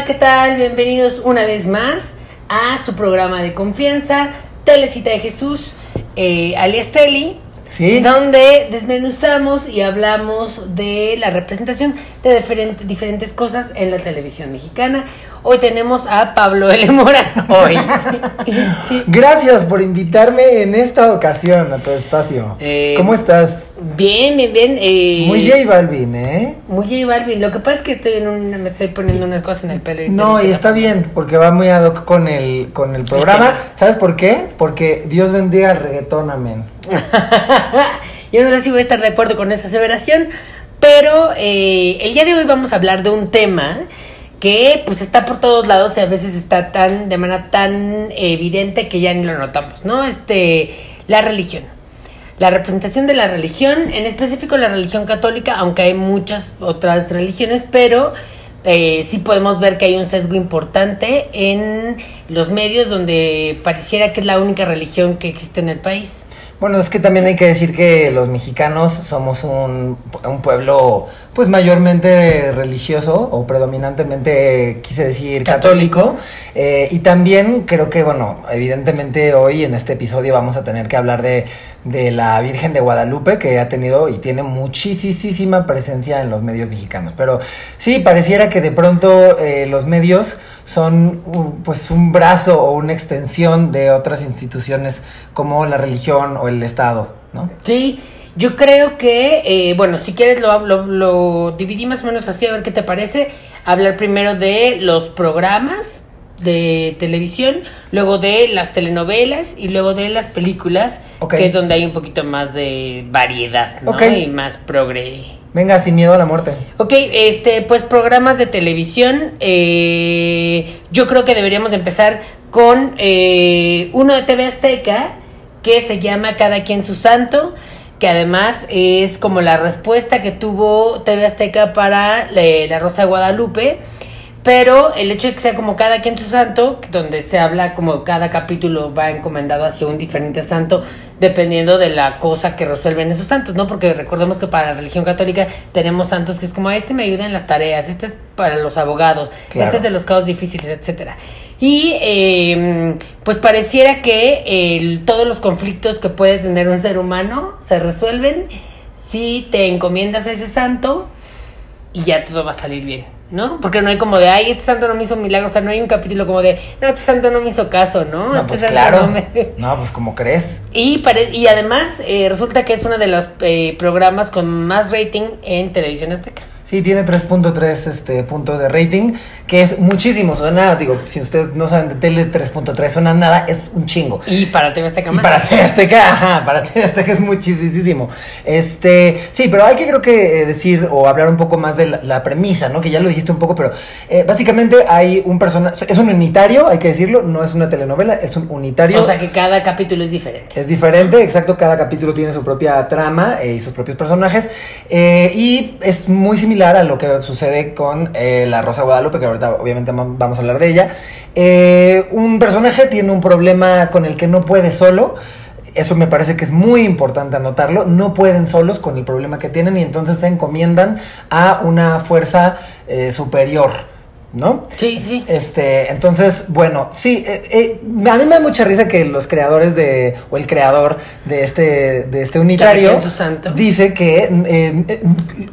¿qué tal? Bienvenidos una vez más a su programa de confianza, Telecita de Jesús, eh, alias Teli, Sí. donde desmenuzamos y hablamos de la representación de diferente- diferentes cosas en la televisión mexicana. Hoy tenemos a Pablo L. Mora. Hoy. Gracias por invitarme en esta ocasión a tu espacio. Eh, ¿Cómo estás? bien, bien, bien. eh, Muy J Balvin, ¿eh? Muy J Balvin. Lo que pasa es que estoy en una, me estoy poniendo unas cosas en el pelo. No, y está bien, porque va muy ad hoc con el, con el programa. ¿Sabes por qué? Porque Dios bendiga el reggaetón, amén. Yo no sé si voy a estar de acuerdo con esa aseveración, pero eh, el día de hoy vamos a hablar de un tema que pues está por todos lados y a veces está tan de manera tan evidente que ya ni lo notamos, ¿no? Este, la religión. La representación de la religión, en específico la religión católica, aunque hay muchas otras religiones, pero eh, sí podemos ver que hay un sesgo importante en los medios donde pareciera que es la única religión que existe en el país. Bueno, es que también hay que decir que los mexicanos somos un, un pueblo, pues mayormente religioso o predominantemente, quise decir, católico. Eh, y también creo que, bueno, evidentemente hoy en este episodio vamos a tener que hablar de, de la Virgen de Guadalupe, que ha tenido y tiene muchísima presencia en los medios mexicanos. Pero sí, pareciera que de pronto eh, los medios son un- pues un brazo o una extensión de otras instituciones como la religión o el Estado, ¿no? Sí, yo creo que, eh, bueno, si quieres lo, lo, lo dividí más o menos así, a ver qué te parece. Hablar primero de los programas de televisión, luego de las telenovelas y luego de las películas, que es donde hay un poquito más de variedad, ¿no? Y más progre. Venga, sin miedo a la muerte. Ok, este, pues programas de televisión. eh, yo creo que deberíamos de empezar con eh, uno de TV Azteca que se llama Cada quien su santo, que además es como la respuesta que tuvo TV Azteca para eh, La Rosa de Guadalupe. Pero el hecho de que sea como cada quien su santo, donde se habla como cada capítulo va encomendado hacia un diferente santo, dependiendo de la cosa que resuelven esos santos, ¿no? Porque recordemos que para la religión católica tenemos santos que es como, este me ayuda en las tareas, este es para los abogados, Claro. este es de los casos difíciles, etcétera. Y eh, pues pareciera que el- todos los conflictos que puede tener un ser humano se resuelven si te encomiendas a ese santo y ya todo va a salir bien, ¿no? Porque no hay como de, ay, este santo no me hizo milagro, o sea, no hay un capítulo como de, no, este santo no me hizo caso, ¿no? No, Este pues claro. no me- No, pues como crees. Y, pare- y además eh, resulta que es uno de los eh, programas con más rating en televisión azteca. Sí, tiene 3.3 este, puntos de rating, que es muchísimo. Suena, digo, si ustedes no saben de tele, 3.3 suena nada, es un chingo. Y para TV Azteca Y más. para TV Azteca, ajá, para TV Azteca es muchísimo. Este, sí, pero hay que creo que eh, decir o hablar un poco más de la, la premisa, ¿no? Que ya lo dijiste un poco, pero eh, básicamente hay un personaje, es un unitario, hay que decirlo, no es una telenovela, es un unitario. O sea que cada capítulo es diferente. Es diferente, exacto, cada capítulo tiene su propia trama eh, y sus propios personajes. y es muy similar a lo que sucede con eh, La Rosa Guadalupe, que ahorita obviamente vam- vamos a hablar de ella. Eh, un personaje tiene un problema con el que no puede solo. Eso me parece que es muy importante anotarlo. No pueden solos con el problema que tienen y entonces se encomiendan a una fuerza eh, superior, ¿no? Sí, sí. Este, entonces, bueno, sí, eh, eh, a mí me da mucha risa que los creadores de, o el creador de este, de este unitario, dice que, eh, eh,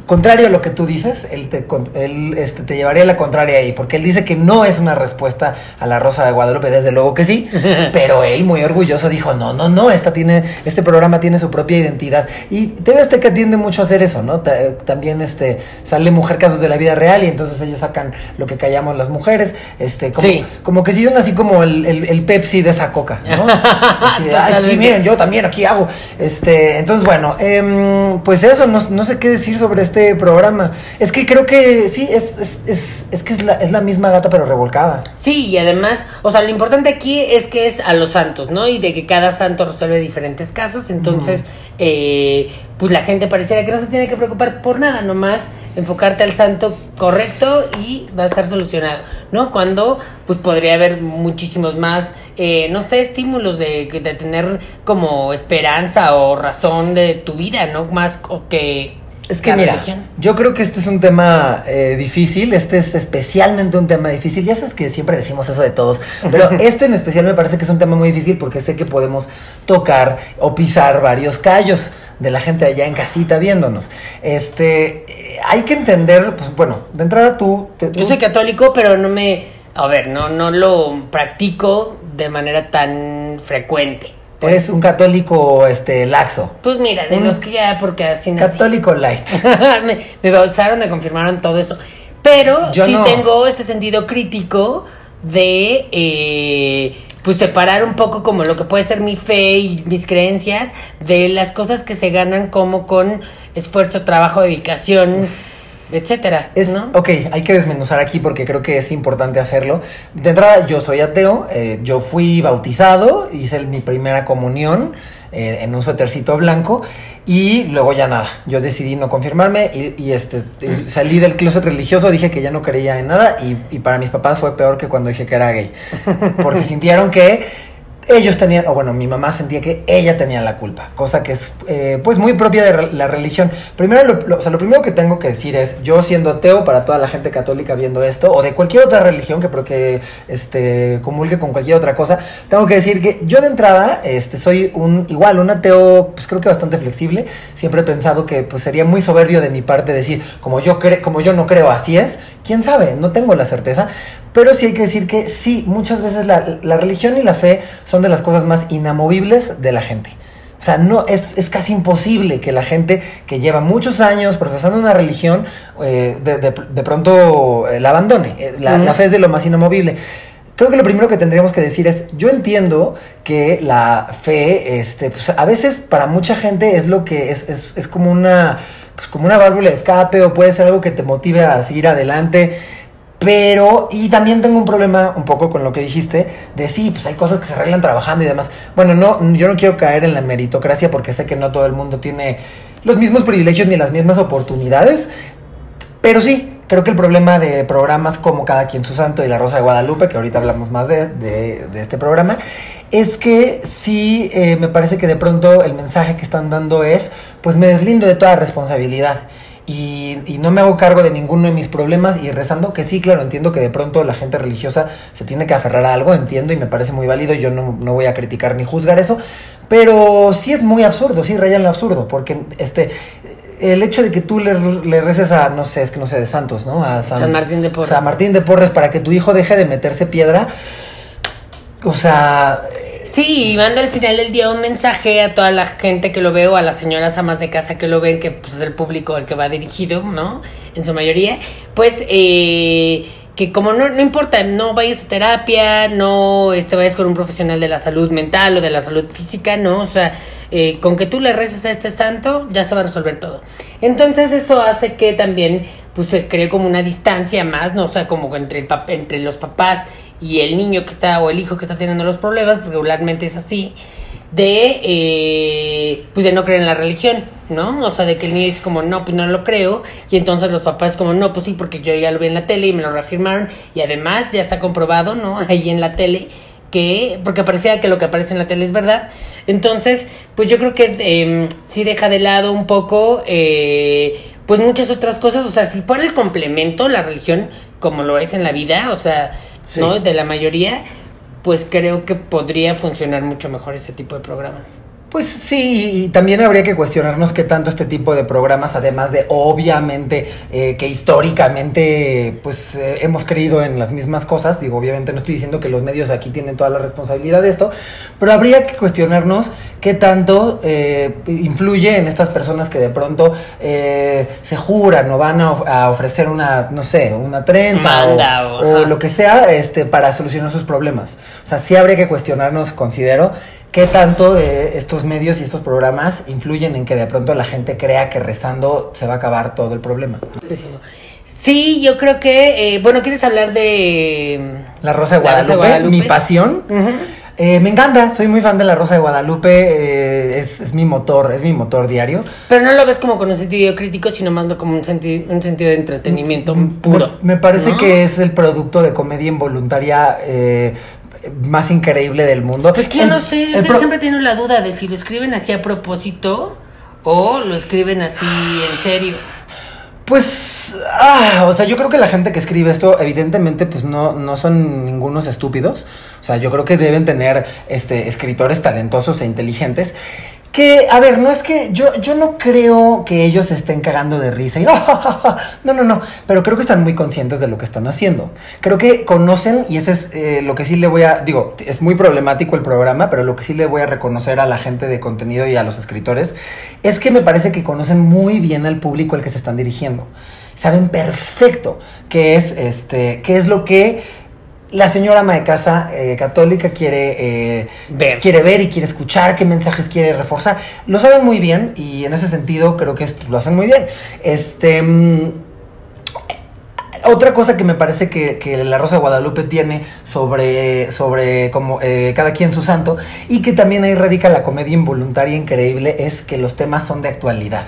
contrario a lo que tú dices, él, te, con- él este, te llevaría la contraria ahí, porque él dice que no es una respuesta a la Rosa de Guadalupe, desde luego que sí, pero él muy orgulloso dijo, no, no, no, esta tiene, este programa tiene su propia identidad, y TV Azteca tiende mucho a hacer eso, ¿no? Ta- también, este, sale Mujer Casos de la Vida Real, y entonces ellos sacan lo que callamos las mujeres, este, como, Sí. como que así como el, el- el Pepsi de esa coca, ¿no? Así de, ay, sí, miren, yo también aquí hago. Este, entonces, bueno, em, pues eso, no, no sé qué decir sobre este programa. Es que creo que sí, es, es, es, es que es la, es la misma gata pero revolcada. Sí, y además, o sea, lo importante aquí es que es a los santos, ¿no? Y de que cada santo resuelve diferentes casos, entonces, eh, pues la gente pareciera que no se tiene que preocupar por nada, nomás enfocarte al santo correcto y va a estar solucionado, ¿no? Cuando, pues podría haber muchísimos más, eh, no sé, estímulos de, de tener como esperanza o razón de tu vida, ¿no? Más o que Es que mira, religión. yo creo que este es un tema eh, difícil, este es especialmente un tema difícil, ya sabes que siempre decimos eso de todos, pero este en especial me parece que es un tema muy difícil porque sé que podemos tocar o pisar varios callos de la gente allá en casita viéndonos. Este, eh, hay que entender, pues bueno, de entrada tú... te- Yo soy católico, pero no me. A ver, no, no lo practico de manera tan frecuente. eres un católico este laxo, Pues mira, de Un los que ya, porque así nací. católico light. me, me bautizaron, me confirmaron todo eso. Pero Yo sí no. tengo este sentido crítico de eh, pues separar un poco como lo que puede ser mi fe y mis creencias de las cosas que se ganan como con esfuerzo, trabajo, dedicación, etcétera. Es, ¿no? Ok, hay que desmenuzar aquí porque creo que es importante hacerlo. De entrada, yo soy ateo, eh, yo fui bautizado, hice mi primera comunión eh, en un suétercito blanco y luego ya nada, yo decidí no confirmarme y, y, este, y salí del closet religioso, dije que ya no creía en nada y, y para mis papás fue peor que cuando dije que era gay, porque sintieron que ellos tenían, o bueno, mi mamá sentía que ella tenía la culpa, cosa que es eh, pues muy propia de la religión. Primero, lo, o sea, lo primero que tengo que decir es, yo siendo ateo, para toda la gente católica viendo esto, o de cualquier otra religión que creo que este, comulgue con cualquier otra cosa, tengo que decir que yo de entrada este, soy un, igual, un ateo, pues creo que bastante flexible. Siempre he pensado que pues sería muy soberbio de mi parte decir, como yo, cre como yo no creo, así es. ¿Quién sabe? No tengo la certeza. Pero sí hay que decir que sí, muchas veces la, la religión y la fe son de las cosas más inamovibles de la gente. O sea, no, es, es casi imposible que la gente que lleva muchos años profesando una religión eh, de, de- de pronto eh, la abandone. Eh, la fe es de lo más inamovible. Creo que lo primero que tendríamos que decir es, yo entiendo que la fe, este, pues, a veces para mucha gente es lo que es, es, es como una, pues, como una válvula de escape o puede ser algo que te motive a seguir adelante. Pero, y también tengo un problema un poco con lo que dijiste, de sí, pues hay cosas que se arreglan trabajando y demás. Bueno, no, yo no quiero caer en la meritocracia porque sé que no todo el mundo tiene los mismos privilegios ni las mismas oportunidades, pero sí, creo que el problema de programas como Cada quien su santo y La Rosa de Guadalupe, que ahorita hablamos más de, de- de este programa, es que sí eh, me parece que de pronto el mensaje que están dando es, pues me deslindo de toda responsabilidad. Y, y no me hago cargo de ninguno de mis problemas y rezando que sí, claro, entiendo que de pronto la gente religiosa se tiene que aferrar a algo, entiendo y me parece muy válido, yo no, no voy a criticar ni juzgar eso, pero sí es muy absurdo, sí raya en lo absurdo, porque este el hecho de que tú le, le reces a, no sé, es que no sé, de Santos, ¿no? A San Martín de Porres. San Martín de Porres para que tu hijo deje de meterse piedra, o sea, Sí, y manda al final del día un mensaje a toda la gente que lo ve o a las señoras amas de casa que lo ven, que pues, es el público al que va dirigido, ¿no? En su mayoría, pues eh, que como no, no importa, no vayas a terapia, no este, vayas con un profesional de la salud mental o de la salud física, ¿no? O sea, eh, con que tú le reces a este santo, ya se va a resolver todo. Entonces esto hace que también pues se cree como una distancia más, ¿no? O sea, como entre, el entre los papás y el niño que está o el hijo que está teniendo los problemas, porque regularmente es así, de eh, pues de no creer en la religión, ¿no? O sea, de que el niño dice como, no, pues no lo creo, y entonces los papás como, no, pues sí, porque yo ya lo vi en la tele y me lo reafirmaron, y además ya está comprobado, ¿no? Ahí en la tele, que, porque parecía que lo que aparece en la tele es verdad, entonces, pues yo creo que eh, sí deja de lado un poco, eh, pues muchas otras cosas, o sea, si fuera el complemento, la religión, como lo es en la vida, o sea, Sí. ¿no? De la mayoría, pues creo que podría funcionar mucho mejor este tipo de programas. Pues sí, y también habría que cuestionarnos qué tanto este tipo de programas, además de obviamente eh, que históricamente pues eh, hemos creído en las mismas cosas, digo, obviamente no estoy diciendo que los medios aquí tienen toda la responsabilidad de esto, pero habría que cuestionarnos qué tanto eh, influye en estas personas que de pronto eh, se juran o van a, of- a ofrecer una, no sé, una trenza o, o- lo que sea este, para solucionar sus problemas. O sea, sí habría que cuestionarnos, considero, qué tanto de estos medios y estos programas influyen en que de pronto la gente crea que rezando se va a acabar todo el problema. Sí, yo creo que, eh, bueno, ¿quieres hablar de... La Rosa de La Rosa de Guadalupe, mi pasión. Eh, me encanta, soy muy fan de La Rosa de Guadalupe, eh, es, es mi motor, es mi motor diario. Pero no lo ves como con un sentido crítico, sino más como un, senti- un sentido de entretenimiento puro. Me, me parece ¿no? que es el producto de comedia involuntaria eh, más increíble del mundo. Pues que yo no sé, yo siempre he tenido la duda de si lo escriben así a propósito ¿O lo escriben así en serio? Pues, ah, o sea, yo creo que la gente que escribe esto, evidentemente, pues no, no son ningunos estúpidos. O sea, yo creo que deben tener este, escritores talentosos e inteligentes. Que, a ver, no es que yo, yo no creo que ellos estén cagando de risa y no, no, no, pero creo que están muy conscientes de lo que están haciendo. Creo que conocen, y ese es eh, lo que sí le voy a, digo, es muy problemático el programa, pero lo que sí le voy a reconocer a la gente de contenido y a los escritores es que me parece que conocen muy bien al público al que se están dirigiendo. Saben perfecto qué es, este, qué es lo que la señora ama de casa eh, católica quiere eh, Ver. quiere ver y quiere escuchar, qué mensajes quiere reforzar. Lo saben muy bien y en ese sentido creo que es- lo hacen muy bien. Este. mm, otra cosa que me parece que, que La Rosa de Guadalupe tiene sobre, sobre como eh, cada quien su santo y que también ahí radica la comedia involuntaria increíble es que los temas son de actualidad.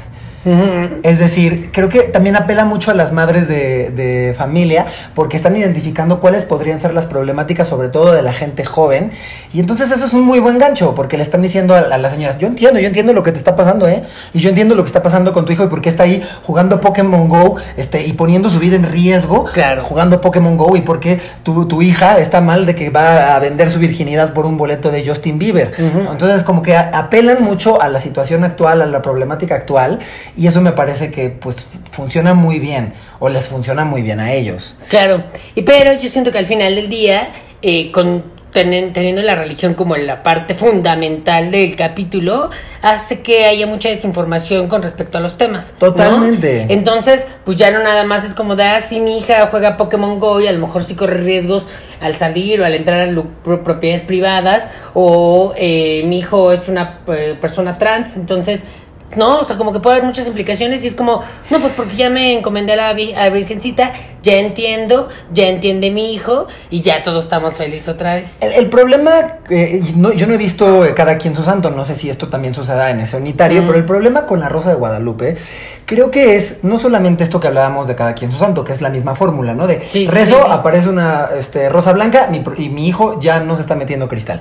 Es decir, creo que también apela mucho a las madres de, de familia porque están identificando cuáles podrían ser las problemáticas, sobre todo de la gente joven. Y entonces eso es un muy buen gancho porque le están diciendo a, a las señoras, yo entiendo, yo entiendo lo que te está pasando, ¿eh? Y yo entiendo lo que está pasando con tu hijo y por qué está ahí jugando Pokémon Go este, y poniendo su vida en riesgo Claro. jugando Pokémon Go y por qué tu, tu hija está mal de que va a vender su virginidad por un boleto de Justin Bieber. Entonces como que apelan mucho a la situación actual, a la problemática actual y eso me parece que pues funciona muy bien o les funciona muy bien a ellos. Claro, y pero yo siento que al final del día, eh, con tenen- teniendo la religión como la parte fundamental del capítulo, hace que haya mucha desinformación con respecto a los temas. ¿no? Totalmente. Entonces, pues ya no nada más es como de, ah, sí, mi hija juega Pokémon Go y a lo mejor sí corre riesgos al salir o al entrar a propiedades privadas, o eh, mi hijo es una eh, persona trans, entonces no, o sea, como que puede haber muchas implicaciones y es como, no, pues porque ya me encomendé a la, vi- a la Virgencita, ya entiendo, ya entiende mi hijo y ya todos estamos felices otra vez. El, el problema, eh, no- yo no he visto eh, cada quien su santo, no sé si esto también suceda en ese unitario, Mm. pero el problema con la Rosa de Guadalupe creo que es no solamente esto que hablábamos de cada quien su santo, que es la misma fórmula, ¿no? De Sí, rezo, sí, sí. aparece una este, rosa blanca mi y mi hijo ya no se está metiendo cristal.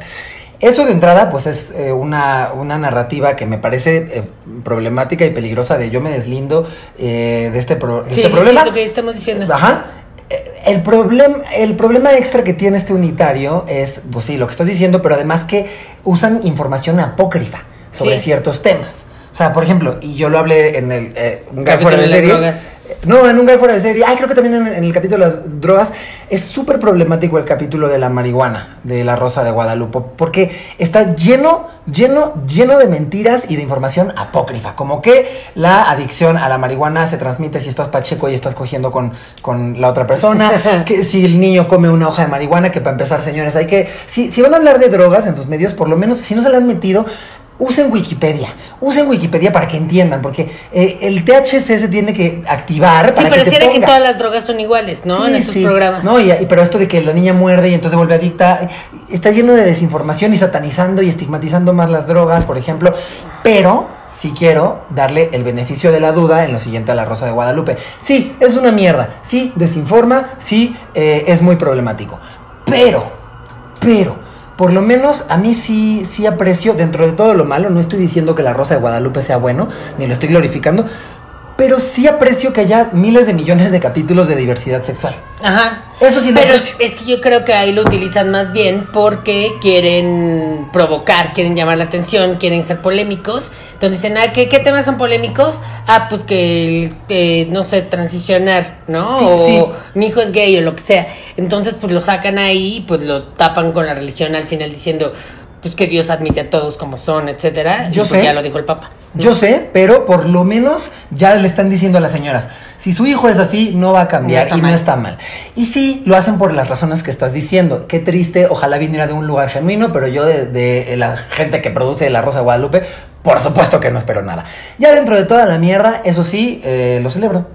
Eso de entrada, pues es eh, una, una narrativa que me parece eh, problemática y peligrosa de yo me deslindo eh, de este, pro- de Sí, este sí, problema. sí, lo que estamos diciendo. Ajá. El problema, el problema extra que tiene este unitario es, pues sí, lo que estás diciendo, pero además que usan información apócrifa sobre Sí. ciertos temas. O sea, por ejemplo, y yo lo hablé en el eh, un fuera de serie. drogas. No, un guy fuera de serie. Ay, creo que también en, en el capítulo de las drogas. Es súper problemático el capítulo de la marihuana, de la Rosa de Guadalupe, porque está lleno, lleno, lleno de mentiras y de información apócrifa. Como que la adicción a la marihuana se transmite si estás pacheco y estás cogiendo con, con la otra persona. que si el niño come una hoja de marihuana, que para empezar, señores, hay que. Si, si van a hablar de drogas en sus medios, por lo menos, si no se le han metido, usen Wikipedia, usen Wikipedia para que entiendan, porque eh, el THC se tiene que activar Sí, para pareciera que todas las drogas son iguales, ¿no? Sí, en estos sí. programas. No, y, pero esto de que la niña muerde y entonces vuelve adicta, está lleno de desinformación y satanizando y estigmatizando más las drogas, por ejemplo. Pero sí quiero darle el beneficio de la duda en lo siguiente a la Rosa de Guadalupe. Sí, es una mierda. Sí, desinforma. Sí, eh, es muy problemático. Pero, pero, por lo menos a mí sí, sí aprecio, dentro de todo lo malo, no estoy diciendo que la Rosa de Guadalupe sea bueno, ni lo estoy glorificando, pero sí aprecio que haya miles de millones de capítulos de diversidad sexual. Ajá. Eso sí Pero aprecio. es que yo creo que ahí lo utilizan más bien porque quieren provocar, quieren llamar la atención, quieren ser polémicos. Entonces dicen, ah, ¿qué, qué temas son polémicos? Ah, pues que, el- que, no sé, transicionar, ¿no? Sí, o sí. mi hijo es gay o lo que sea. Entonces, pues lo sacan ahí y pues lo tapan con la religión al final diciendo, pues que Dios admite a todos como son, etcétera. Yo pues sé. ya lo dijo el Papa. Yo sé, pero por lo menos ya le están diciendo a las señoras, si su hijo es así, no va a cambiar No y mal. no está mal. Y sí, lo hacen por las razones que estás diciendo. Qué triste, ojalá viniera de un lugar genuino, pero yo de, de la gente que produce La Rosa de Guadalupe, por supuesto que no espero nada. Ya dentro de toda la mierda, eso sí, eh, lo celebro.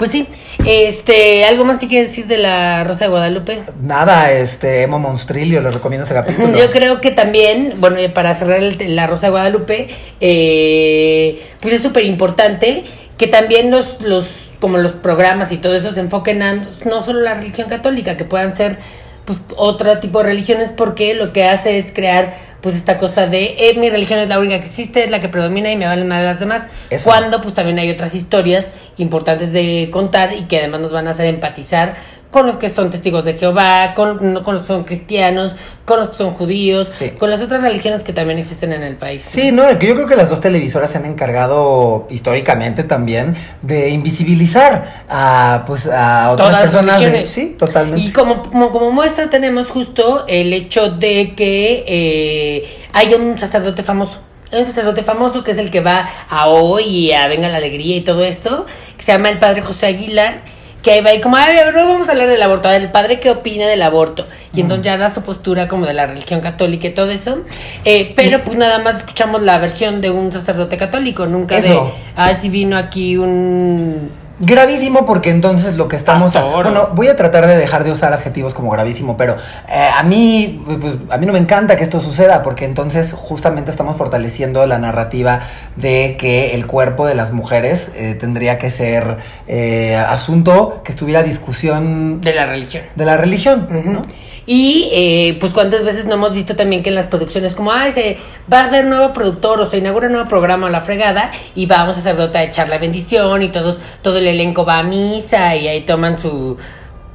Pues sí, este, ¿algo más que quieres decir de la Rosa de Guadalupe? Nada, este, Emo Monstrilio, les recomiendo ese capítulo. Yo creo que también, bueno, para cerrar el- la Rosa de Guadalupe, eh, pues es súper importante que también los, los, como los programas y todo eso se enfoquen a no solo la religión católica, que puedan ser pues, otro tipo de religiones, porque lo que hace es crear pues esta cosa de eh, mi religión es la única que existe, es la que predomina y me valen más las demás. Cuando pues también hay otras historias importantes de contar y que además nos van a hacer empatizar con los que son testigos de Jehová, con, con los que son cristianos, con los que son judíos, con las otras religiones que también existen en el país. Sí, no, yo creo que las dos televisoras se han encargado históricamente también de invisibilizar a pues a otras personas. sí, totalmente. Y como, como, muestra tenemos justo el hecho de que eh, hay un sacerdote famoso. Hay un sacerdote famoso que es el que va a hoy y a Venga la Alegría y todo esto, que se llama el padre José Aguilar que ahí va y como, a ver, vamos a hablar del aborto, del padre qué opina del aborto. Y entonces ya da su postura como de la religión católica y todo eso. Eh, pero pues nada más escuchamos la versión de un sacerdote católico, nunca de, ah, si vino aquí un Gravísimo porque entonces lo que estamos... bueno, voy a tratar de dejar de usar adjetivos como gravísimo, pero eh, a mí pues, a mí no me encanta que esto suceda porque entonces justamente estamos fortaleciendo la narrativa de que el cuerpo de las mujeres eh, tendría que ser eh, asunto que estuviera a discusión... De la religión. De la religión, ¿no? Y eh, pues cuántas veces no hemos visto también que en las producciones como, ay, se va a haber nuevo productor o se inaugura un nuevo programa o la fregada y vamos a sacerdote a echar la bendición y todos, todo el elenco va a misa y ahí toman su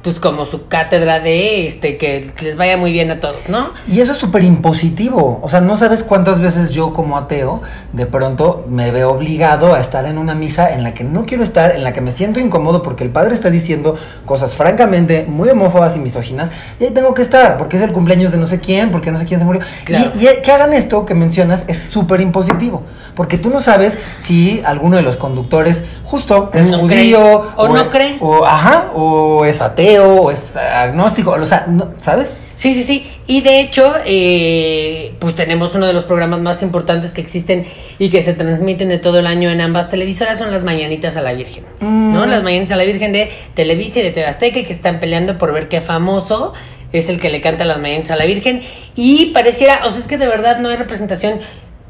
pues como su cátedra de este que les vaya muy bien a todos, ¿no? Y eso es súper impositivo, o sea, no sabes cuántas veces yo como ateo de pronto me veo obligado a estar en una misa en la que no quiero estar, en la que me siento incómodo porque el padre está diciendo cosas francamente muy homófobas y misóginas y ahí tengo que estar porque es el cumpleaños de no sé quién, porque no sé quién se murió. Y, que hagan esto que mencionas es súper impositivo, porque tú no sabes si alguno de los conductores justo es judío o, no cree o ajá o es ateo o es agnóstico, o sea, ¿sabes? Sí, sí, sí. Y de hecho, eh, pues tenemos uno de los programas más importantes que existen y que se transmiten de todo el año en ambas televisoras, son las Mañanitas a la Virgen. ¿No? Mm. Las Mañanitas a la Virgen de Televisa y de Tebasteca que están peleando por ver qué famoso es el que le canta las Mañanitas a la Virgen. Y pareciera, o sea, es que de verdad no hay representación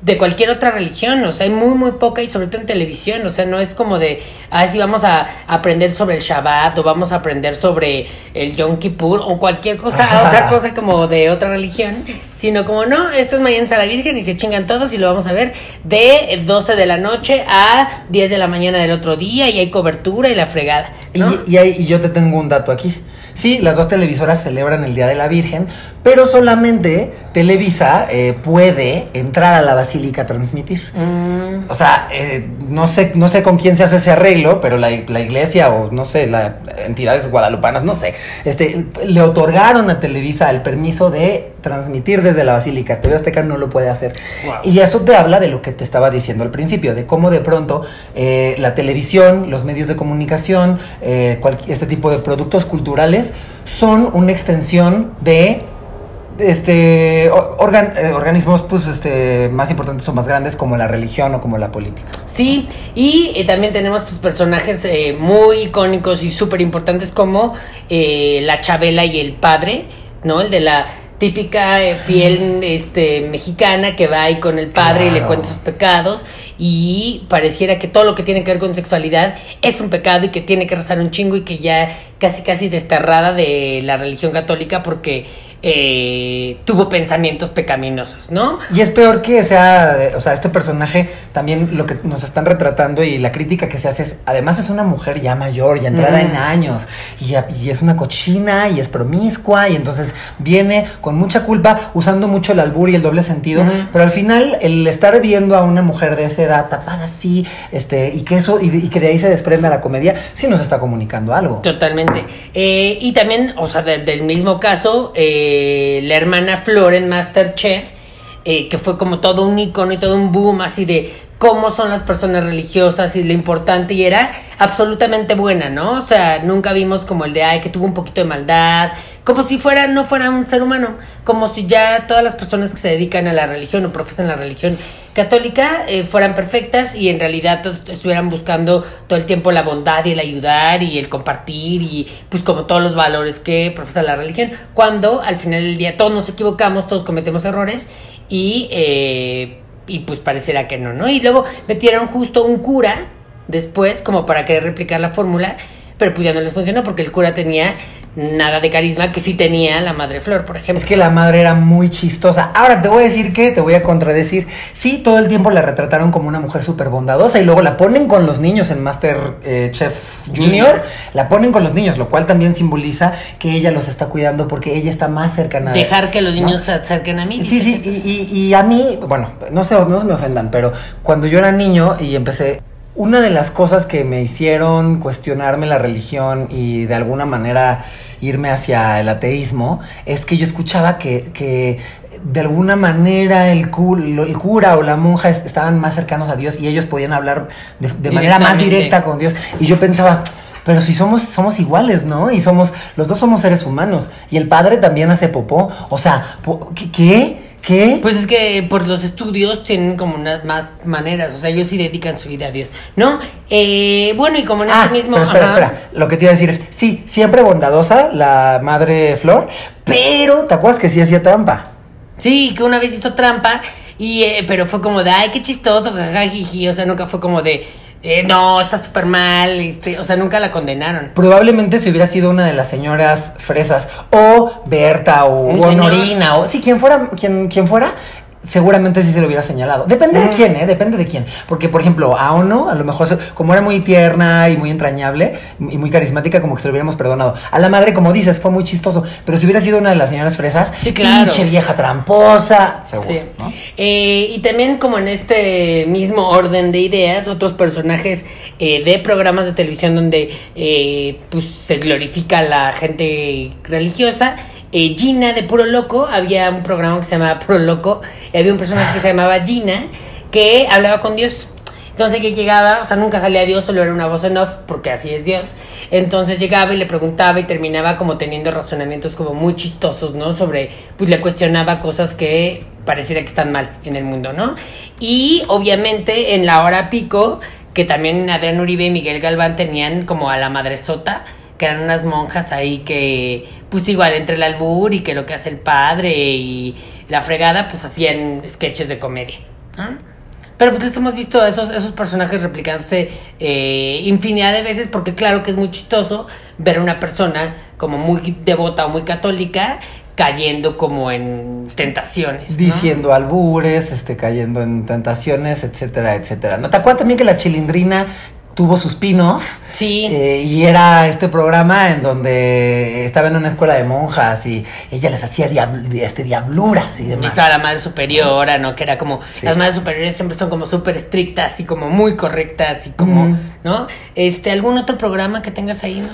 de cualquier otra religión, o sea, hay muy, muy poca y sobre todo en televisión, o sea, no es como de, ah, sí, vamos a aprender sobre el Shabbat o vamos a aprender sobre el Yom Kippur o cualquier cosa, otra cosa como de otra religión, sino como, no, esto es mañana a la Virgen y se chingan todos y lo vamos a ver de 12 de la noche a 10 de la mañana del otro día y hay cobertura y la fregada. Y, y yo te tengo un dato aquí. Sí, las dos televisoras celebran el Día de la Virgen, pero solamente Televisa eh, puede entrar a la basílica a transmitir. Mm. O sea, eh, no sé, no sé con quién se hace ese arreglo, pero la, iglesia o no sé, las entidades guadalupanas, no sé, este, le otorgaron a Televisa el permiso de transmitir desde la basílica. TV Azteca no lo puede hacer. Y eso te habla de lo que te estaba diciendo al principio, de cómo de pronto eh, la televisión, los medios de comunicación, este tipo de productos culturales son una extensión de este eh, organismos pues este más importantes o más grandes como la religión o como la política sí y eh, también tenemos pues personajes eh, muy icónicos y súper importantes como la Chabela y el padre no el de la típica fiel este mexicana que va ahí con el padre y le cuenta sus pecados y pareciera que todo lo que tiene que ver con sexualidad es un pecado y que tiene que rezar un chingo y que ya casi casi desterrada de la religión católica porque eh, tuvo pensamientos pecaminosos, ¿no? Y es peor que sea, o sea, este personaje también lo que nos están retratando y la crítica que se hace es, además es una mujer ya mayor, ya entrada en años, y, es una cochina y es promiscua, y entonces viene con mucha culpa, usando mucho el albur y el doble sentido, pero al final el estar viendo a una mujer de esa edad tapada así, este, y que eso, y, que de ahí se desprenda la comedia, sí nos está comunicando algo. Totalmente. Eh, y también, o sea, del mismo caso, eh, la hermana Flor en Masterchef, eh, que fue como todo un icono y todo un boom así de cómo son las personas religiosas y lo importante y era absolutamente buena, ¿no? O sea, nunca vimos como el de ay que tuvo un poquito de maldad, como si fuera no fuera un ser humano, como si ya todas las personas que se dedican a la religión o profesan la religión católica eh, fueran perfectas y en realidad estuvieran buscando todo el tiempo la bondad y el ayudar y el compartir y pues como todos los valores que profesa la religión, cuando al final del día todos nos equivocamos, todos cometemos errores y eh, y pues pareciera que no, ¿no? Y luego metieron justo un cura después como para querer replicar la fórmula, pero pues ya no les funcionó porque el cura tenía nada de carisma que sí tenía la madre Flor, por ejemplo. Es que la madre era muy chistosa. Ahora te voy a decir que, te voy a contradecir. Sí, todo el tiempo la retrataron como una mujer súper bondadosa y luego la ponen con los niños en Master eh, Chef Junior. Junior. La ponen con los niños, lo cual también simboliza que ella los está cuidando porque ella está más cercana. de- Dejar que los ¿no? niños se acerquen a mí. Sí, sí, y, y- y a mí, bueno, no se, no me ofendan, pero cuando yo era niño y empecé, una de las cosas que me hicieron cuestionarme la religión y de alguna manera irme hacia el ateísmo es que yo escuchaba que, que de alguna manera el, cura o la monja est- estaban más cercanos a Dios y ellos podían hablar de, de manera más directa con Dios. Y yo pensaba, pero si somos, somos iguales, ¿no? Y somos, los dos somos seres humanos. Y el padre también hace popó. O sea, ¿qué? ¿Qué? Pues es que por los estudios tienen como unas más maneras, o sea, ellos sí dedican su vida a Dios, ¿no? Eh, bueno, y como en ah, este mismo... pero espera, ajá. espera. Lo que te iba a decir es, sí, siempre bondadosa la madre Flor, pero ¿te acuerdas que sí hacía trampa? Sí, que una vez hizo trampa, y eh, pero fue como de, ay, qué chistoso, jajajiji, o sea, nunca fue como de, eh, no, está súper mal, este, o sea, nunca la condenaron. Probablemente si hubiera sido una de las señoras fresas, o Berta, o Honorina, o sí, quien fuera, quien, quien fuera, seguramente sí se lo hubiera señalado. Depende de Ujú. quién, ¿eh? Depende de quién. Porque, por ejemplo, a Ono, a lo mejor, como era muy tierna y muy entrañable y muy carismática, como que se lo hubiéramos perdonado. A la madre, como dices, fue muy chistoso. Pero si hubiera sido una de las señoras fresas, Sí, claro. pinche vieja tramposa, seguro, Sí. ¿no? Eh, y también como en este mismo orden de ideas, otros personajes eh, de programas de televisión donde eh, pues, se glorifica a la gente religiosa. Eh, Gina de Puro Loco, había un programa que se llamaba Puro Loco, y había un personaje que se llamaba Gina que hablaba con Dios. Entonces que llegaba, o sea, nunca salía Dios, solo era una voz en off, porque así es Dios. Entonces llegaba y le preguntaba y terminaba como teniendo razonamientos como muy chistosos, ¿no? Sobre, pues le cuestionaba cosas que pareciera que están mal en el mundo, ¿no? Y obviamente en la hora pico, que también Adrián Uribe y Miguel Galván tenían como a la madresota, que eran unas monjas ahí que, pues igual entre el albur y que lo que hace el padre y la fregada, pues hacían sketches de comedia. Pero pues hemos visto esos, esos personajes replicándose eh, infinidad de veces porque claro que es muy chistoso ver a una persona como muy devota o muy católica cayendo como en tentaciones. Diciendo albures, este, cayendo en tentaciones, etcétera, etcétera. ¿No te acuerdas también que la chilindrina tuvo su spin-off? Sí. Eh, y era este programa en donde estaba en una escuela de monjas y ella les hacía diabl- este, diabluras y Y demás. estaba la madre superiora, ¿no? Que era como, Sí. las madres superiores siempre son como súper estrictas y como muy correctas y como. ¿no? Este, ¿algún otro programa que tengas ahí, no?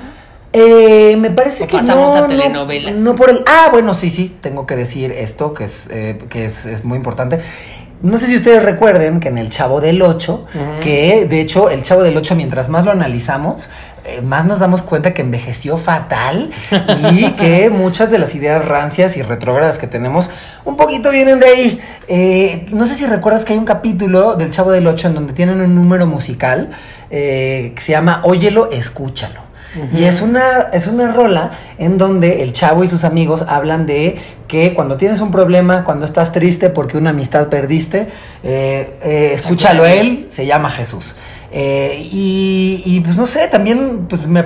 Eh, me parece O que pasamos no, a no, telenovelas. No, por el. Ah, bueno, sí, sí. Tengo que decir esto que es eh, que es, es muy importante. No sé si ustedes recuerden que en el Chavo del 8, Ujú. que de hecho el Chavo del 8, mientras más lo analizamos, eh, más nos damos cuenta que envejeció fatal y que muchas de las ideas rancias y retrógradas que tenemos un poquito vienen de ahí. Eh, no sé si recuerdas que hay un capítulo del Chavo del 8 en donde tienen un número musical eh, que se llama Óyelo, escúchalo. Y es una, es una rola en donde el chavo y sus amigos hablan de que cuando tienes un problema, cuando estás triste porque una amistad perdiste, eh, eh, escúchalo él, se llama Jesús. Eh, y, y, pues no sé, también pues me,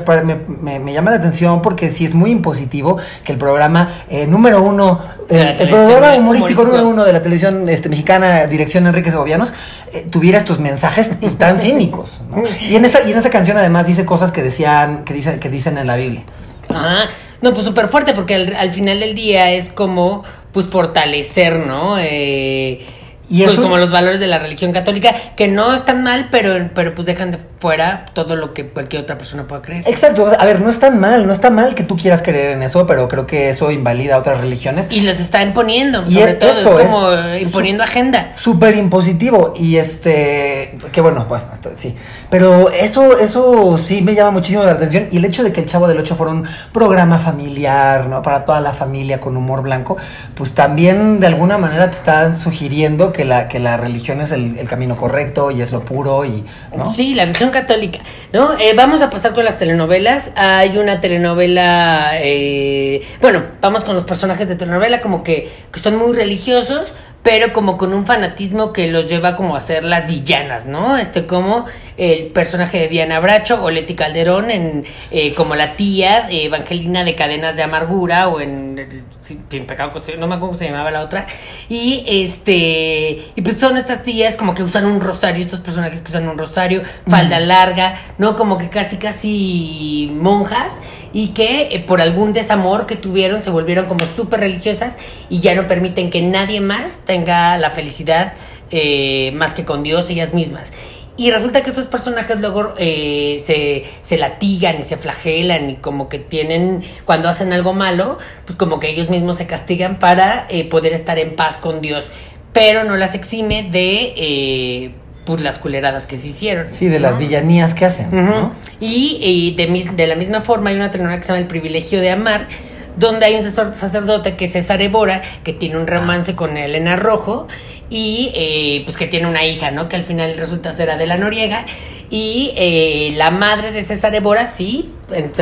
me- llama la atención porque sí es muy impositivo que el programa eh, número uno, eh, el programa humorístico. humorístico número uno de la televisión este, mexicana, dirección Enrique Segovianos, eh, tuviera estos mensajes tan cínicos. ¿no? Y, en esa, y en esa canción además dice cosas que decían, que dicen, que dicen en la Biblia. Ajá. No, pues súper fuerte, porque al, al final del día es como, pues, fortalecer, ¿no? Eh, Y pues eso- como los valores de la religión católica, que no están mal, pero, pero pues dejan de fuera todo lo que cualquier otra persona pueda creer. Exacto, a ver, no es tan mal, no está mal que tú quieras creer en eso, pero creo que eso invalida a otras religiones. Y los está imponiendo, Y sobre es- todo, eso es como es- imponiendo agenda. Súper impositivo y este, que bueno, pues sí, pero eso, eso sí me llama muchísimo la atención y el hecho de que el Chavo del 8 fuera un programa familiar, ¿no? Para toda la familia con humor blanco, pues también de alguna manera te están sugiriendo que la, que la religión es el, el camino correcto y es lo puro y, ¿no? Sí, la religión católica, ¿no? Eh, vamos a pasar con las telenovelas. Hay una telenovela, eh, bueno, vamos con los personajes de telenovela como que, que son muy religiosos, pero como con un fanatismo que los lleva como a ser las villanas, ¿no? Este como el personaje de Diana Bracho o Leti Calderón en eh, como la tía Evangelina de Cadenas de Amargura o en, el, Pecado no me acuerdo cómo se llamaba la otra. Y este y pues son estas tías como que usan un rosario estos personajes que usan un rosario falda larga no como que casi casi monjas y que eh, por algún desamor que tuvieron se volvieron como súper religiosas y ya no permiten que nadie más tenga la felicidad eh, más que con Dios ellas mismas. Y resulta que estos personajes luego eh, se, se, latigan y se flagelan y como que tienen, cuando hacen algo malo, pues como que ellos mismos se castigan para poder estar en paz con Dios. Pero no las exime de pues las culeradas que se hicieron. Sí, de las villanías que hacen. ¿no? Y, de, de, la misma forma hay una telenovela que se llama El privilegio de amar, donde hay un sacerdote que es César Ebora, que tiene un romance con Elena Rojo y eh, pues que tiene una hija, ¿no? Que al final resulta ser Adela Noriega. Y eh, la madre de César Ebora, sí,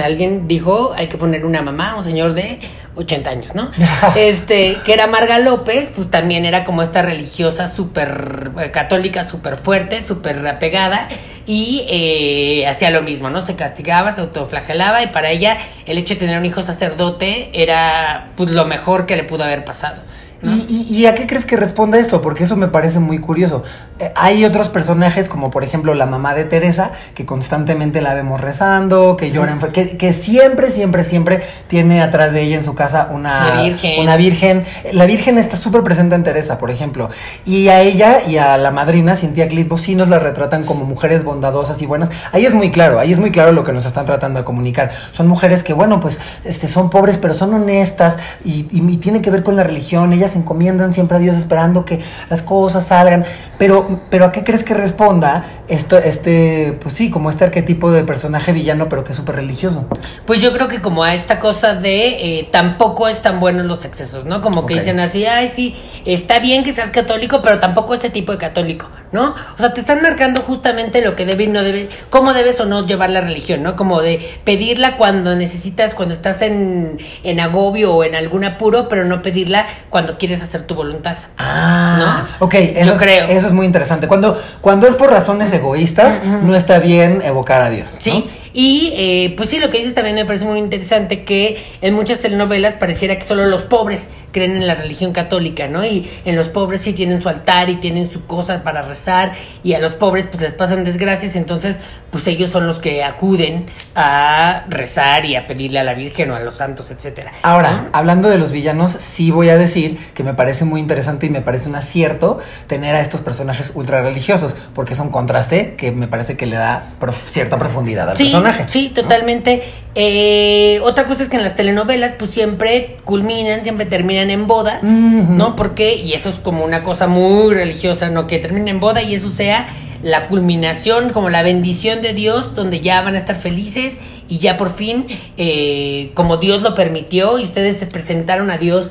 alguien dijo, hay que poner una mamá, un señor de 80 años, ¿no? este, que era Marga López, pues también era como esta religiosa súper eh, católica, súper fuerte, súper apegada, y eh, hacía lo mismo, ¿no? Se castigaba, se autoflagelaba, y para ella el hecho de tener un hijo sacerdote era pues, lo mejor que le pudo haber pasado. ¿Y, a qué crees que responde esto? Porque eso me parece muy curioso. Eh, hay otros personajes, como por ejemplo la mamá de Teresa, que constantemente la vemos rezando, que llora, que, que, siempre, siempre, siempre tiene atrás de ella en su casa una, virgen. una virgen. La virgen está súper presente en Teresa, por ejemplo. Y a ella y a la madrina, Cintia Clitbo, sí nos la retratan como mujeres bondadosas y buenas. Ahí es muy claro, ahí es muy claro lo que nos están tratando de comunicar. Son mujeres que, bueno, pues este, son pobres, pero son honestas y, y, y tiene que ver con la religión. Ellas encomiendan siempre a Dios esperando que las cosas salgan. Pero, pero ¿a qué crees que responda esto, este, pues sí, como este arquetipo de personaje villano, pero que es súper religioso? Pues yo creo que como a esta cosa de eh, tampoco están buenos los excesos, ¿no? Como que dicen así, ay, sí, está bien que seas católico, pero tampoco este tipo de católico, ¿no? O sea, te están marcando justamente lo que debe y no debe, cómo debes o no llevar la religión, ¿no? Como de pedirla cuando necesitas, cuando estás en, en agobio o en algún apuro, pero no pedirla cuando quieres hacer tu voluntad. Ah, ¿no? Ok, eso, Yo creo. eso es muy interesante. Cuando, cuando es por razones egoístas, no está bien evocar a Dios. Sí, y eh, pues sí, lo que dices también me parece muy interesante que en muchas telenovelas pareciera que solo los pobres creen en la religión católica, ¿no? Y en los pobres sí tienen su altar y tienen su cosa para rezar y a los pobres pues les pasan desgracias, entonces pues ellos son los que acuden a rezar y a pedirle a la Virgen o a los santos, etcétera. Ahora, hablando de los villanos, sí voy a decir que me parece muy interesante y me parece un acierto tener a estos personajes ultra religiosos, porque es un contraste que me parece que le da cierta profundidad al personaje. Sí, totalmente. Eh, otra cosa es que en las telenovelas, pues siempre culminan, siempre terminan en boda, ¿no? Porque, y eso es como una cosa muy religiosa, ¿no? Que terminen en boda y eso sea la culminación, como la bendición de Dios, donde ya van a estar felices y ya por fin, eh, como Dios lo permitió y ustedes se presentaron a Dios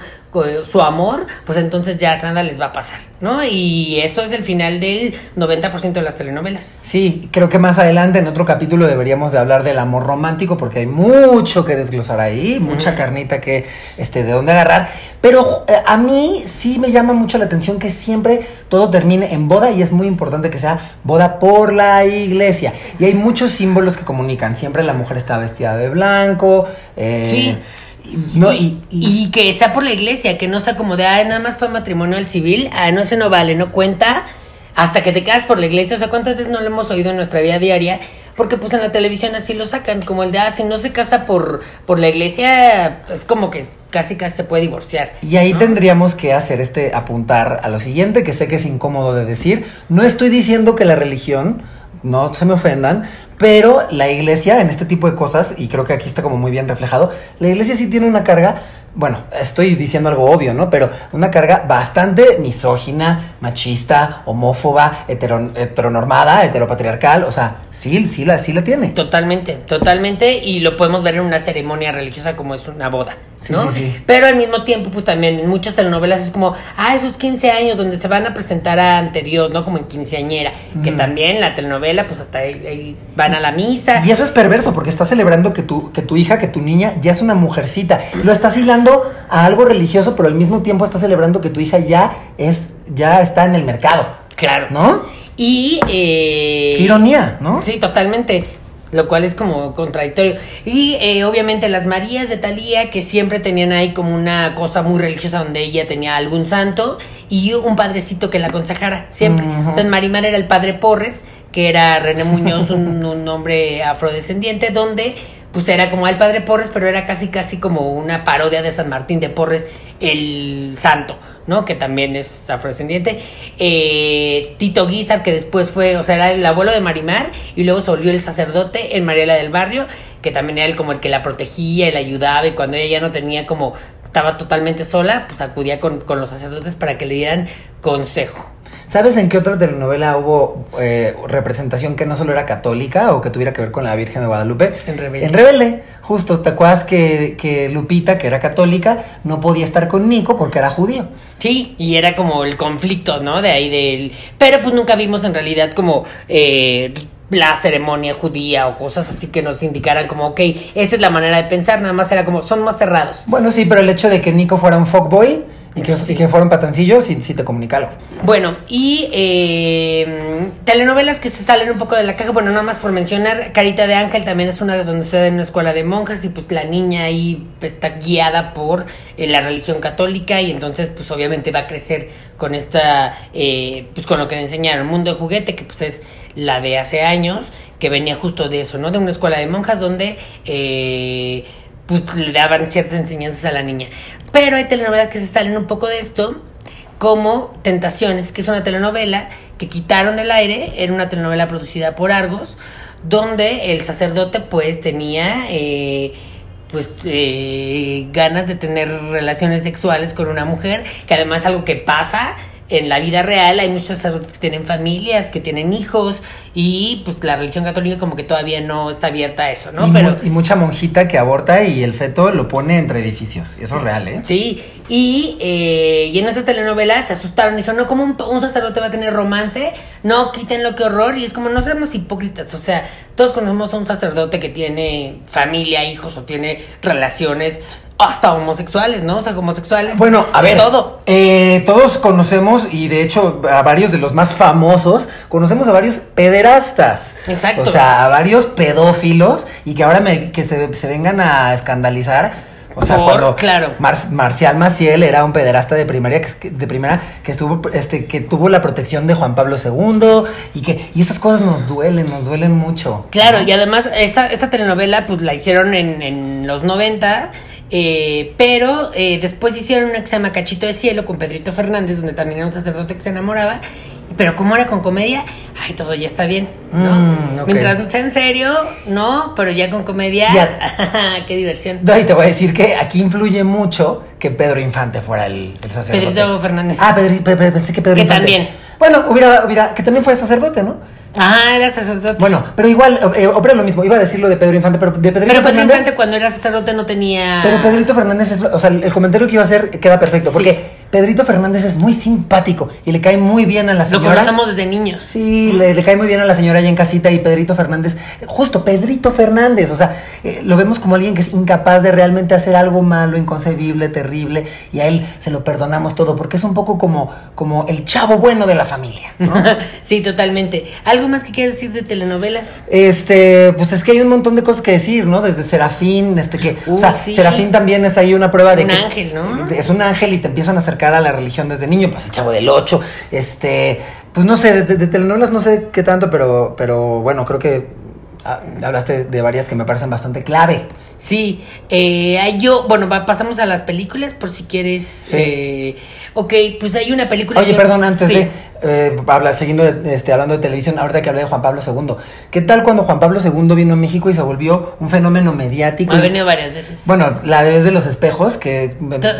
su amor, pues entonces ya nada les va a pasar, ¿no? Y eso es el final del 90% de las telenovelas. Sí, creo que más adelante en otro capítulo deberíamos de hablar del amor romántico porque hay mucho que desglosar ahí, mucha carnita que, este, de dónde agarrar, pero eh, a mí sí me llama mucho la atención que siempre todo termine en boda y es muy importante que sea boda por la iglesia. Y hay muchos símbolos que comunican, siempre la mujer está vestida de blanco, eh, sí no, y, que sea por la iglesia, que no sea como de, ah, nada más fue matrimonio al civil, ah, no, se no vale, no cuenta, hasta que te quedas por la iglesia, o sea, ¿cuántas veces no lo hemos oído en nuestra vida diaria? Porque pues en la televisión así lo sacan, como el de, ah, si no se casa por, por la iglesia, es como que casi casi se puede divorciar. Y ahí tendríamos que hacer este, apuntar a lo siguiente, que sé que es incómodo de decir, no estoy diciendo que la religión no se me ofendan, pero la iglesia en este tipo de cosas, y creo que aquí está como muy bien reflejado, la iglesia sí tiene una carga bueno, estoy diciendo algo obvio, ¿no? Pero una carga bastante misógina, machista, homófoba, heteronormada, heteropatriarcal, o sea, sí, sí la, sí la tiene. Totalmente, totalmente, y lo podemos ver en una ceremonia religiosa como es una boda, ¿no? Sí, sí, Pero al mismo tiempo, pues también en muchas telenovelas es como, ah, esos 15 años donde se van a presentar ante Dios, ¿no? Como en quinceañera, que también la telenovela, pues hasta ahí, van a la misa. Y eso es perverso, porque está celebrando que tu, que tu hija, que tu niña ya es una mujercita, lo estás hilando a algo religioso, pero al mismo tiempo está celebrando que tu hija ya es ya está en el mercado. Claro. ¿No? Y... Eh, Qué ironía, ¿no? Sí, totalmente. Lo cual es como contradictorio. Y eh, obviamente las Marías de Talía, que siempre tenían ahí como una cosa muy religiosa donde ella tenía algún santo y un padrecito que la aconsejara, siempre. Ujú. O sea, en Marimar era el padre Porres, que era René Muñoz, un, un hombre afrodescendiente, donde pues era como el padre Porres, pero era casi casi como una parodia de San Martín de Porres, el santo. ¿no? Que también es afrodescendiente. Eh, Tito Guizar, que después fue, o sea, era el abuelo de Marimar, y luego se volvió el sacerdote en Mariela del Barrio, que también era el como el que la protegía y la ayudaba, y cuando ella ya no tenía como, estaba totalmente sola, pues acudía con, con los sacerdotes para que le dieran consejo. ¿Sabes en qué otra telenovela hubo eh, representación que no solo era católica o que tuviera que ver con la Virgen de Guadalupe? En Rebelde. En Rebelde, justo. ¿Te acuerdas que, que Lupita, que era católica, no podía estar con Nico porque era judío? Sí, y era como el conflicto, ¿no? De ahí del... Pero pues nunca vimos en realidad como eh, la ceremonia judía o cosas así que nos indicaran como, ok, esa es la manera de pensar, nada más era como, son más cerrados. Bueno, sí, pero el hecho de que Nico fuera un fuckboy y que, Sí. y que fuera un patancillo, sí, sí te comunica algo. Bueno, y eh, telenovelas que se salen un poco de la caja, bueno, nada más por mencionar, Carita de Ángel también es una donde se da en una escuela de monjas y pues la niña ahí pues, está guiada por eh, la religión católica y entonces pues obviamente va a crecer con esta, eh, pues con lo que le enseñaron, Mundo de Juguete, que pues es la de hace años, que venía justo de eso, ¿no? De una escuela de monjas donde... Eh, pues le daban ciertas enseñanzas a la niña. Pero hay telenovelas que se salen un poco de esto, como Tentaciones, que es una telenovela que quitaron del aire, era una telenovela producida por Argos, donde el sacerdote pues tenía eh, pues eh, ganas de tener relaciones sexuales con una mujer, que además algo que pasa en la vida real, hay muchos sacerdotes que tienen familias, que tienen hijos, y pues la religión católica como que todavía no está abierta a eso, ¿no? y, mu- Pero y mucha monjita que aborta y el feto lo pone entre edificios. Eso es real, ¿eh? Sí, y, eh, y en esta telenovela se asustaron, dijeron, no, ¿cómo un, un sacerdote va a tener romance? No, quítenlo, qué horror. Y es como, no seamos hipócritas, o sea, todos conocemos a un sacerdote que tiene familia, hijos o tiene relaciones hasta homosexuales, ¿no? O sea, homosexuales. Bueno, a ver, Todo. eh, todos conocemos, y de hecho a varios de los más famosos, conocemos a varios pederastas. Exacto. O sea, a varios pedófilos, y que ahora me, que se, se vengan a escandalizar. O sea, Por- cuando claro. Mar- Marcial Maciel era un pederasta de primaria que, que- de primera que estuvo este que tuvo la protección de Juan Pablo II y que y estas cosas nos duelen, nos duelen mucho. Claro, ¿no? y además esta, esta telenovela pues la hicieron en, en los 90, eh, pero eh, después hicieron una que se llama Cachito de Cielo con Pedrito Fernández, donde también era un sacerdote que se enamoraba. Pero como era con comedia, ay, todo ya está bien, ¿no? Mm. Mientras no sea en serio, no, pero ya con comedia, qué diversión. No, y te voy a decir que aquí influye mucho que Pedro Infante fuera el, el sacerdote. Pedrito Fernández. Ah, Pedri- pe- pe- pensé que Pedro Que Infante. también. Bueno, hubiera, hubiera, que también fue sacerdote, ¿no? Ah, era sacerdote. Bueno, pero igual, eh, opera lo mismo. Iba a decirlo de Pedro Infante, pero de Pedrito pero Pedro Fernández. Infante cuando era sacerdote no tenía... Pero Pedrito Fernández es, o sea, el comentario que iba a hacer queda perfecto, porque Pedrito Fernández es muy simpático y le cae muy bien a la Lo señora. conocemos desde niños. Sí, le, le cae muy bien a la señora allá en casita y Pedrito Fernández, justo Pedrito Fernández, o sea, eh, lo vemos como alguien que es incapaz de realmente hacer algo malo, inconcebible, terrible, y a él se lo perdonamos todo, porque es un poco como, como el chavo bueno de la familia, ¿no? sí, totalmente. ¿Algo más que quieras decir de telenovelas? Este, pues es que hay un montón de cosas que decir, ¿no? Desde Serafín, este que, o sea, sí. Serafín también es ahí una prueba de Un que ángel, ¿no? es un ángel y te empiezan a acercar a la religión desde niño, pues el Chavo del Ocho, este, pues no sé, de, telenovelas no sé qué tanto, pero, pero bueno, creo que ah, hablaste de varias que me parecen bastante clave. Sí, eh, yo, bueno, pasamos a las películas por si quieres. Sí. eh, ok, pues hay una película. Oye, yo- perdón, antes sí. de eh, habla, siguiendo este, hablando de televisión, ahorita que hablé de Juan Pablo II, ¿qué tal cuando Juan Pablo II vino a México y se volvió un fenómeno mediático? Ha venido varias veces. Bueno, la vez de los espejos, que...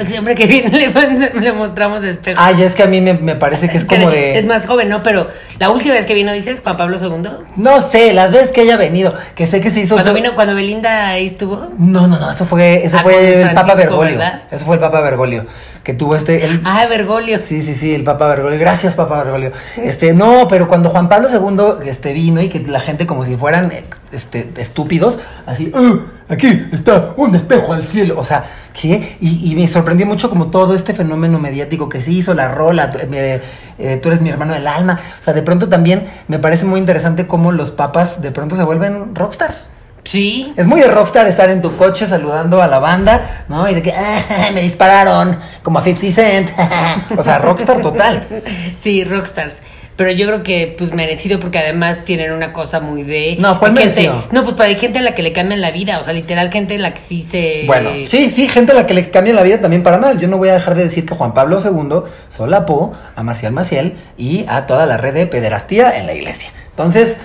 Siempre que viene le, le mostramos espejo. Ay, es que a mí me, me parece que es como de... Es más joven, ¿no? Pero la última vez que vino, dices, Juan Pablo II. No sé, las veces que haya venido, que sé que se hizo... Cuando vino, cuando Belinda ahí estuvo. No, no, no, eso fue, eso Ah, fue el Papa Bergoglio. ¿verdad? Eso fue el Papa Bergoglio, que tuvo este... el- Ah, Bergoglio. Sí, sí, sí, el Papa Bergoglio. Gracias, Papa Bergoglio. Este, no, pero cuando Juan Pablo II este, vino y que la gente como si fueran este, estúpidos, así, "Ah, aquí está un espejo al cielo. O sea, ¿qué? Y, y me sorprendió mucho como todo este fenómeno mediático que se hizo, la rola, eh, eh, tú eres mi hermano del alma. O sea, de pronto también me parece muy interesante cómo los papas de pronto se vuelven rockstars. Sí. Es muy de rockstar estar en tu coche saludando a la banda, ¿no? Y de que "Ah, me dispararon, como a 50 Cent. o sea, rockstar total. Sí, rockstars. Pero yo creo que, pues, merecido porque además tienen una cosa muy de... No, ¿cuál gente- merecido? No, pues, para hay gente a la que le cambian la vida. O sea, literal, gente a la que sí se... Bueno, sí, sí, gente a la que le cambia la vida también para mal. Yo no voy a dejar de decir que Juan Pablo II solapó a Marcial Maciel y a toda la red de pederastía en la iglesia. Entonces,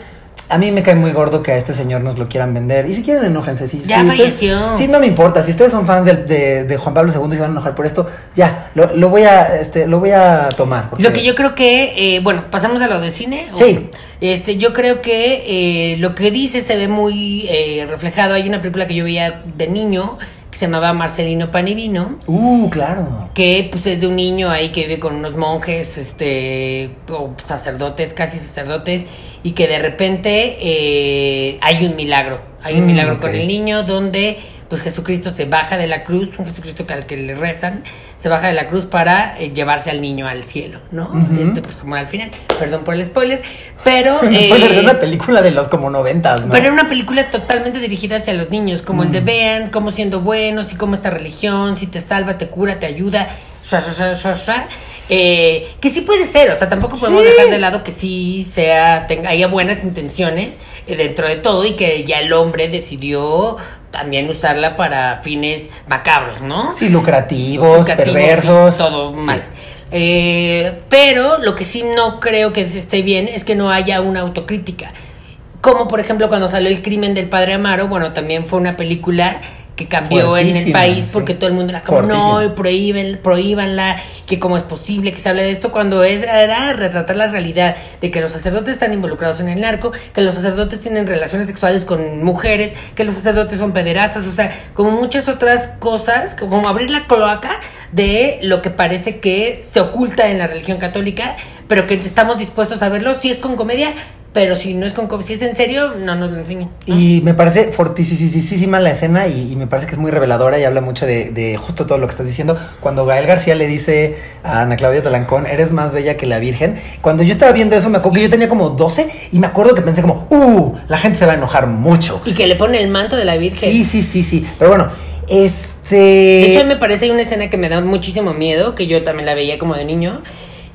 a mí me cae muy gordo que a este señor nos lo quieran vender. Y si quieren, enójense. Si, Ya si falleció. sí, no me importa. Si ustedes son fans del- de, de Juan Pablo II y se van a enojar por esto, ya, lo, lo voy, a, este, lo voy a tomar. porque- Lo que yo creo que, eh, bueno, pasamos a lo de cine. ¿o? Sí. Este, yo creo que eh, lo que dice se ve muy eh, reflejado. Hay una película que yo veía de niño que se llamaba Marcelino Pan y Vino. Uh, claro. que pues es de un niño ahí que vive con unos monjes, este, o sacerdotes, casi sacerdotes, y que de repente eh, hay un milagro, hay un Mm, milagro con el niño donde pues Jesucristo se baja de la cruz, un Jesucristo que al que le rezan, se baja de la cruz para eh, llevarse al niño al cielo, ¿no? Este pues se muere al final, perdón por el spoiler, pero... Spoiler de eh, una película de los como noventas, ¿no? pero era una película totalmente dirigida hacia los niños, como el de vean cómo siendo buenos y cómo esta religión, si te salva, te cura, te ayuda, shua, shua. Eh, que sí puede ser, o sea, tampoco podemos Sí. dejar de lado que sí sea, tenga, haya buenas intenciones eh, dentro de todo y que ya el hombre decidió también usarla para fines macabros, ¿no? Sí, lucrativos, Educativos, perversos. sí, todo Sí. mal. Eh, pero lo que sí no creo que esté bien es que no haya una autocrítica. Como por ejemplo cuando salió El crimen del padre Amaro, bueno, también fue una película que cambió en el país sí. porque todo el mundo era como, no, prohíben, prohíbanla, que cómo es posible que se hable de esto, cuando es- era retratar la realidad de que los sacerdotes están involucrados en el narco, que los sacerdotes tienen relaciones sexuales con mujeres, que los sacerdotes son pederastas, o sea, como muchas otras cosas, como abrir la cloaca de lo que parece que se oculta en la religión católica, pero que estamos dispuestos a verlo, si es con comedia, pero si no es con si es en serio, no nos lo enseñen. ¿no? Y me parece fortísima la escena y, y me parece que es muy reveladora y habla mucho de, de justo todo lo que estás diciendo. Cuando Gael García le dice a Ana Claudia Talancón, eres más bella que la Virgen. Cuando yo estaba viendo eso, me acuerdo que yo tenía como 12 y me acuerdo que pensé como, uh, la gente se va a enojar mucho. Y que le pone el manto de la Virgen. Sí, sí, sí, sí. Pero bueno, este... De hecho, me parece hay una escena que me da muchísimo miedo, que yo también la veía como de niño,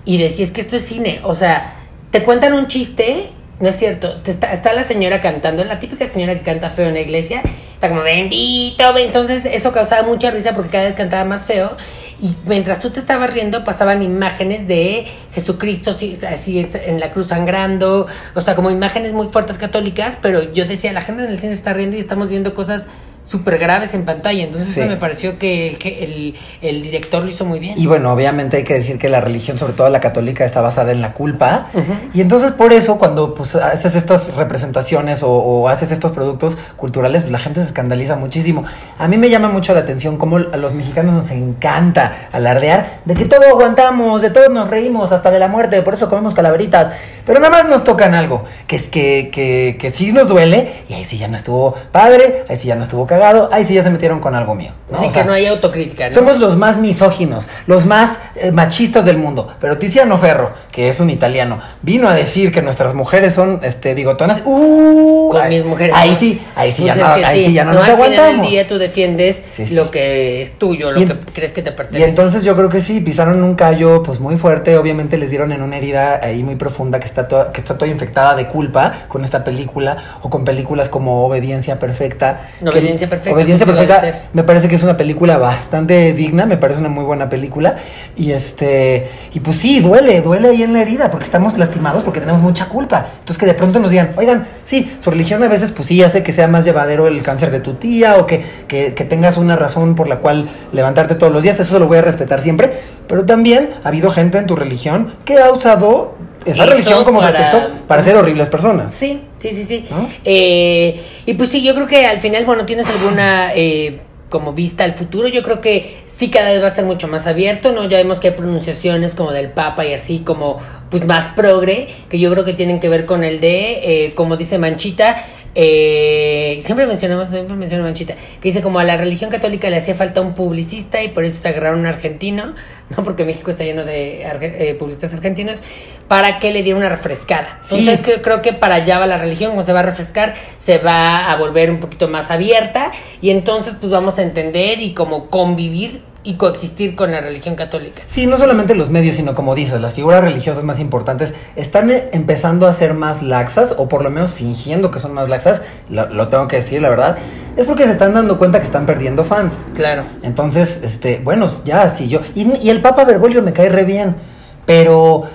y decía, es que esto es cine. O sea, te cuentan un chiste, no es cierto, está, está la señora cantando, la típica señora que canta feo en la iglesia, está como, bendito, entonces eso causaba mucha risa porque cada vez cantaba más feo. Y mientras tú te estabas riendo, pasaban imágenes de Jesucristo así en la cruz sangrando, o sea, como imágenes muy fuertes católicas, pero yo decía, la gente en el cine está riendo y estamos viendo cosas súper graves en pantalla. Entonces Sí. eso me pareció que el, que el, el director lo hizo muy bien. Y bueno, obviamente hay que decir que la religión, sobre todo la católica, está basada en la culpa. Y entonces por eso cuando pues, haces estas representaciones o, o haces estos productos culturales, pues, la gente se escandaliza muchísimo. A mí me llama mucho la atención cómo a los mexicanos nos encanta alardear de que todo aguantamos, de todo nos reímos, hasta de la muerte, por eso comemos calaveritas. Pero nada más nos tocan algo, que es que, que, que sí nos duele, y ahí sí ya no estuvo padre, ahí sí ya no estuvo cagado, ahí sí ya se metieron con algo mío. ¿no? Así O que sea, no hay autocrítica, ¿no? somos los más misóginos, los más eh, machistas del mundo. Pero Tiziano Ferro, que es un italiano, vino a decir que nuestras mujeres son este bigotonas. ¡Uh! Con Ahí- mis mujeres. Ahí sí, ahí sí Pues ya es no, ahí sí ya no, nos al final aguantamos. del día tú defiendes Sí, sí. lo que es tuyo, lo Y que crees que te Y pertenece. entonces yo creo que sí, pisaron un callo pues muy fuerte, obviamente les dieron en una herida ahí muy profunda que está toda, que está toda infectada de culpa con esta película o con películas como Obediencia Perfecta. que- Obediencia Perfecta, Obediencia Perfecta me parece que es una película bastante digna, me parece una muy buena película y este y pues sí, duele, duele ahí en la herida porque estamos lastimados porque tenemos mucha culpa. Entonces que de pronto nos digan, "Oigan, sí, su religión a veces pues sí hace que sea más llevadero el cáncer de tu tía o que, que, que tengas una razón por la cual levantarte todos los días, eso lo voy a respetar siempre, pero también ha habido gente en tu religión que ha usado esa religión como para- pretexto para ser horribles personas. Sí, sí, sí, sí. ¿No? Eh, y pues sí, yo creo que al final, bueno, tienes alguna eh, como vista al futuro. Yo creo que sí cada vez va a ser mucho más abierto, ¿no? Ya vemos que hay pronunciaciones como del Papa y así como pues más progre, que yo creo que tienen que ver con el de, eh, como dice Manchita, eh, siempre mencionamos, siempre menciona Manchita, que dice como a la religión católica le hacía falta un publicista y por eso se agarraron un argentino, no porque México está lleno de arge- eh, publicistas argentinos, para que le diera una refrescada. Sí. Entonces creo, creo que para allá va la religión, como se va a refrescar, se va a volver un poquito más abierta y entonces pues vamos a entender y como convivir y coexistir con la religión católica. Sí, no solamente los medios, sino como dices, las figuras religiosas más importantes están eh, empezando a ser más laxas, o por lo menos fingiendo que son más laxas, lo, lo tengo que decir, la verdad, es porque se están dando cuenta que están perdiendo fans. Claro. Entonces, este, bueno, ya, sí, yo. Y, y el Papa Bergoglio me cae re bien, pero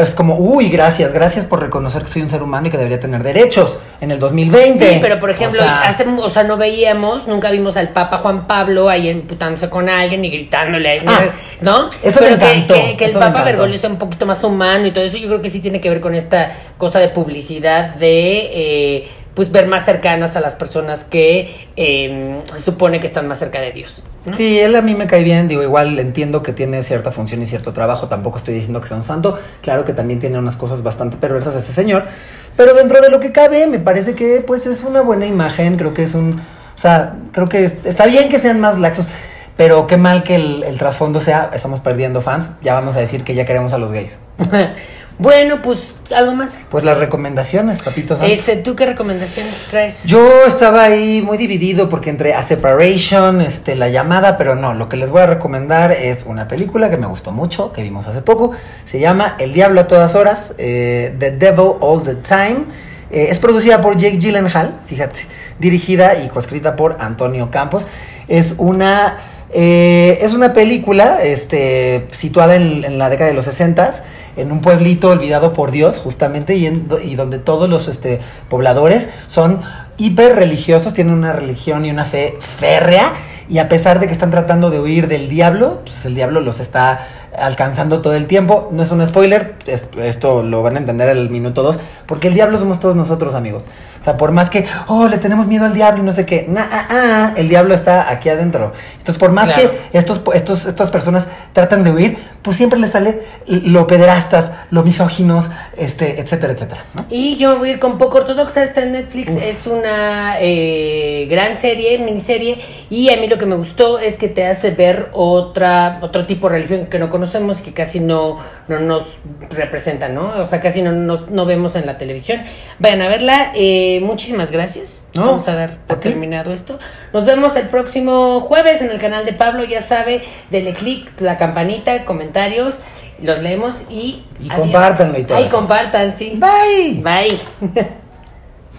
es como, uy, gracias, gracias por reconocer que soy un ser humano y que debería tener derechos en el 2020. Sí, pero por ejemplo, O sea, hace, o sea, no veíamos, nunca vimos al Papa Juan Pablo ahí emputándose con alguien y gritándole, Ah, ¿no? eso pero me que, encantó, que, que el Papa. Bergoglio sea un poquito más humano y todo eso, yo creo que sí tiene que ver con esta cosa de publicidad de eh, pues ver más cercanas a las personas que eh, supone que están más cerca de Dios. ¿no? Sí, él a mí me cae bien, digo, igual entiendo que tiene cierta función y cierto trabajo, tampoco estoy diciendo que sea un santo, claro que también tiene unas cosas bastante perversas este señor, pero dentro de lo que cabe, me parece que pues es una buena imagen, creo que es un, o sea, creo que es- está bien que sean más laxos, pero qué mal que el, el trasfondo sea, estamos perdiendo fans, ya vamos a decir que ya queremos a los gays. bueno, pues algo más. Pues las recomendaciones, papito santo. Este, ¿Tú qué recomendaciones traes? Yo estaba ahí muy dividido porque entre A Separation, este, La Llamada, pero no, lo que les voy a recomendar es una película que me gustó mucho, que vimos hace poco, se llama El Diablo a todas horas, eh, The Devil All the Time, Eh, es producida por Jake Gyllenhaal, fíjate, dirigida y coescrita por Antonio Campos, es una... eh, es una película este, situada en, en la década de los 60 en un pueblito olvidado por Dios, justamente, y, en- y donde todos los este, pobladores son hiper religiosos, tienen una religión y una fe férrea, y a pesar de que están tratando de huir del diablo, pues el diablo los está alcanzando todo el tiempo. No es un spoiler, es- esto lo van a entender al minuto 2, porque el diablo somos todos nosotros, amigos. O sea, por más que, oh, le tenemos miedo al diablo y no sé qué, nah, ah, ah, el diablo está aquí adentro. Entonces, por más Claro. que estos, estos, estas personas tratan de huir, pues siempre les sale lo pederastas, lo misóginos, este, etcétera, etcétera. ¿no? Y yo me voy a ir con Poco Ortodoxa, está en Netflix, Uf. es una eh, gran serie, miniserie, y a mí lo que me gustó es que te hace ver otra, otro tipo de religión que no conocemos y que casi no, no nos representa, ¿no? O sea, casi no, nos- no vemos en la televisión. Vayan a verla, eh, muchísimas gracias. No, Vamos a dar por terminado esto. Nos vemos el próximo jueves en el canal de Pablo, ya sabe, denle click, la campanita, comentarios, los leemos y... Y compártanlo y todo compartan, sí. Bye. Bye.